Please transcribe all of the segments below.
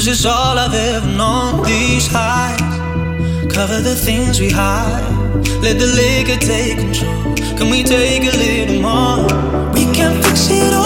Cause it's all I've ever known. These highs cover the things we hide. Let the liquor take control. Can we take a little more? We can fix it all.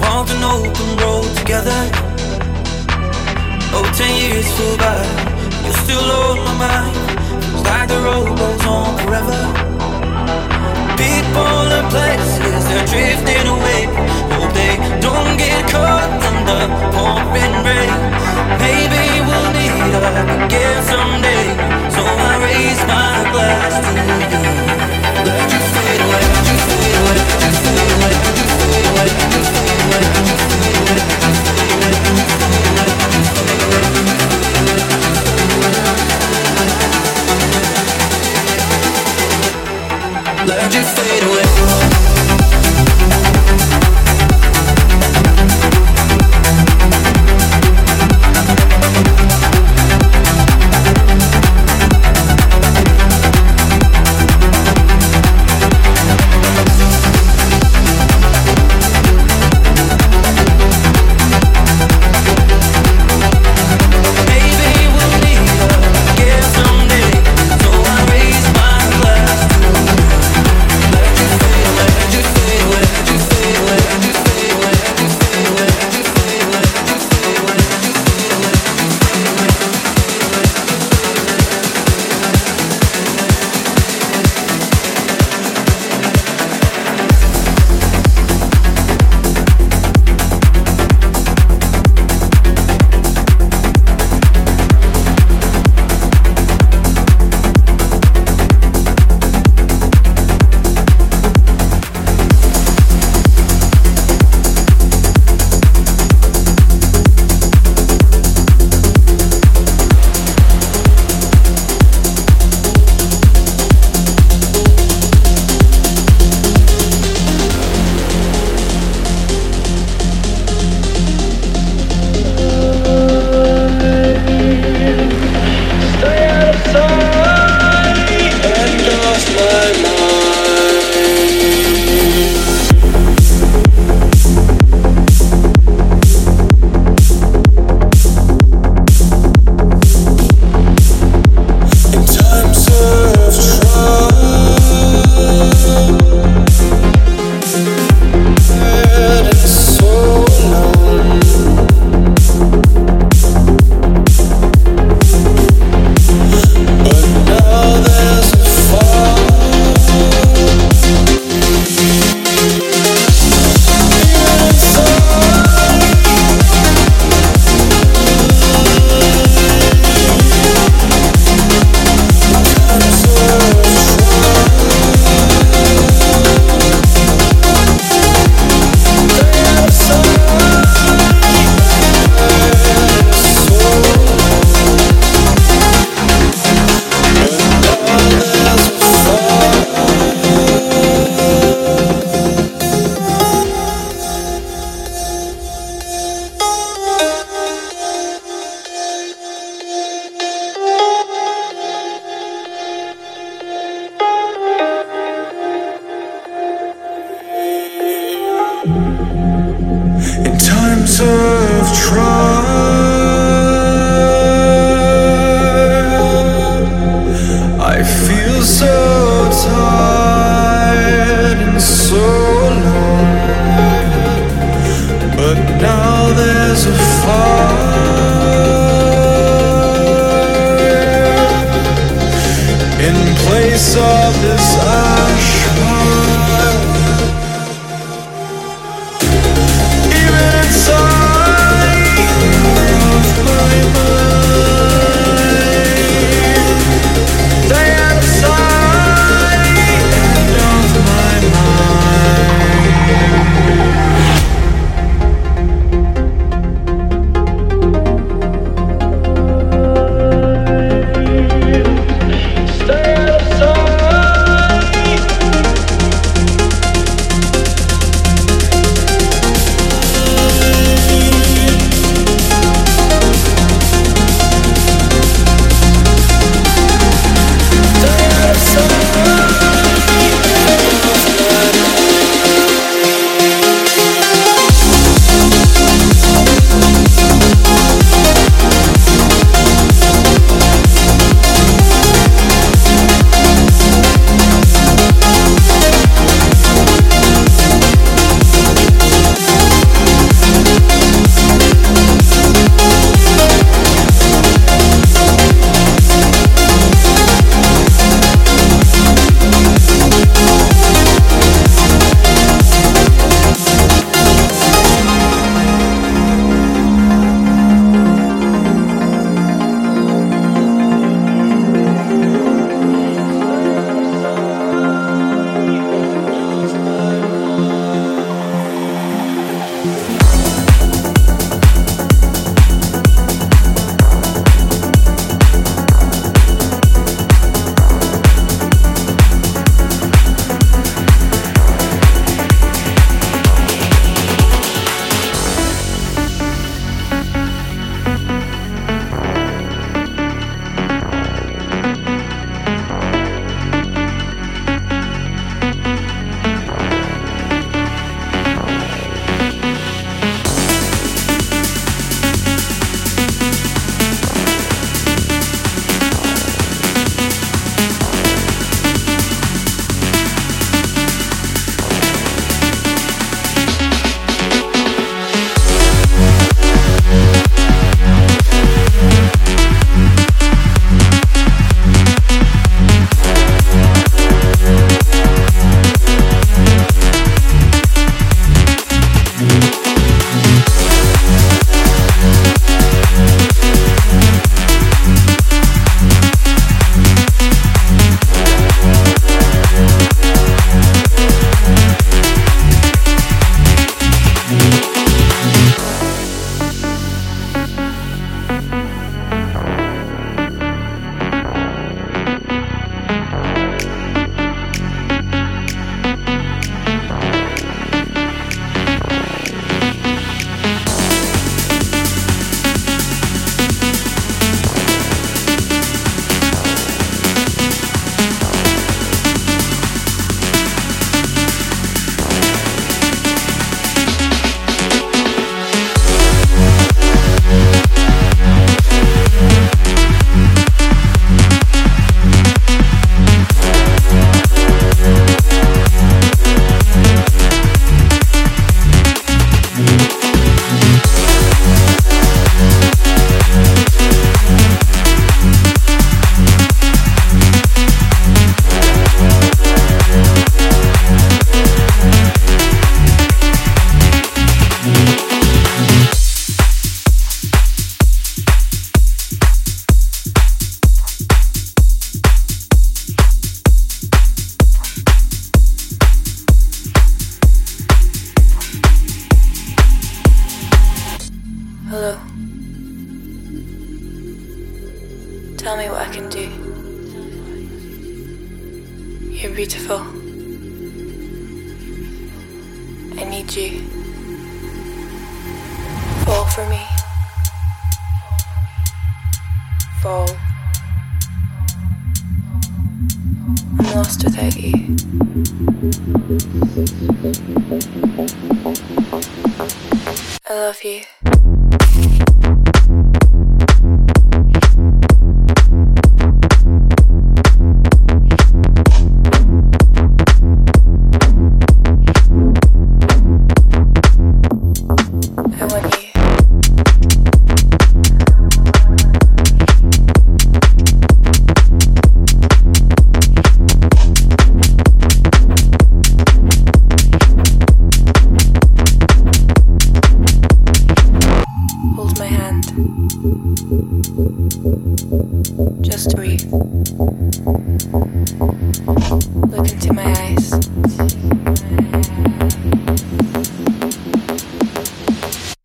walked an open road together. Oh, ten years flew by, You still on my mind. Feels like the road goes on forever. People and places, they're drifting away. Hope they don't get caught in the pouring rain. Maybe we'll meet up again someday. So I raise my glass to you. Let you fade away, let you fade away, let you fade away, let you fade away. Let you fade away. Let you fade away.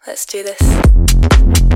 Let's do this.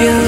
you.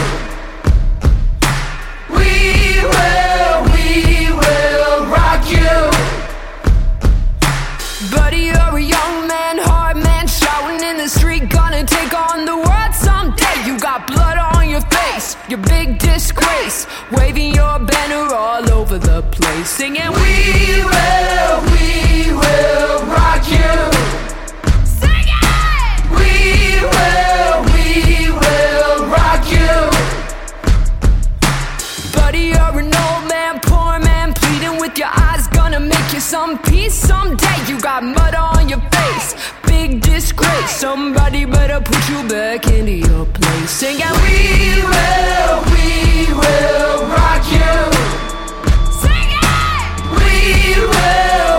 banner all over the place, singing, We will, we will rock you. Sing it! We will, we will rock you. Buddy, you're an old man, poor man, pleading with your eyes, gonna make you some peace someday. You got mud on your face, disgrace. Somebody better put you back into your place. Sing out, we will, we will rock you. Sing it, we will.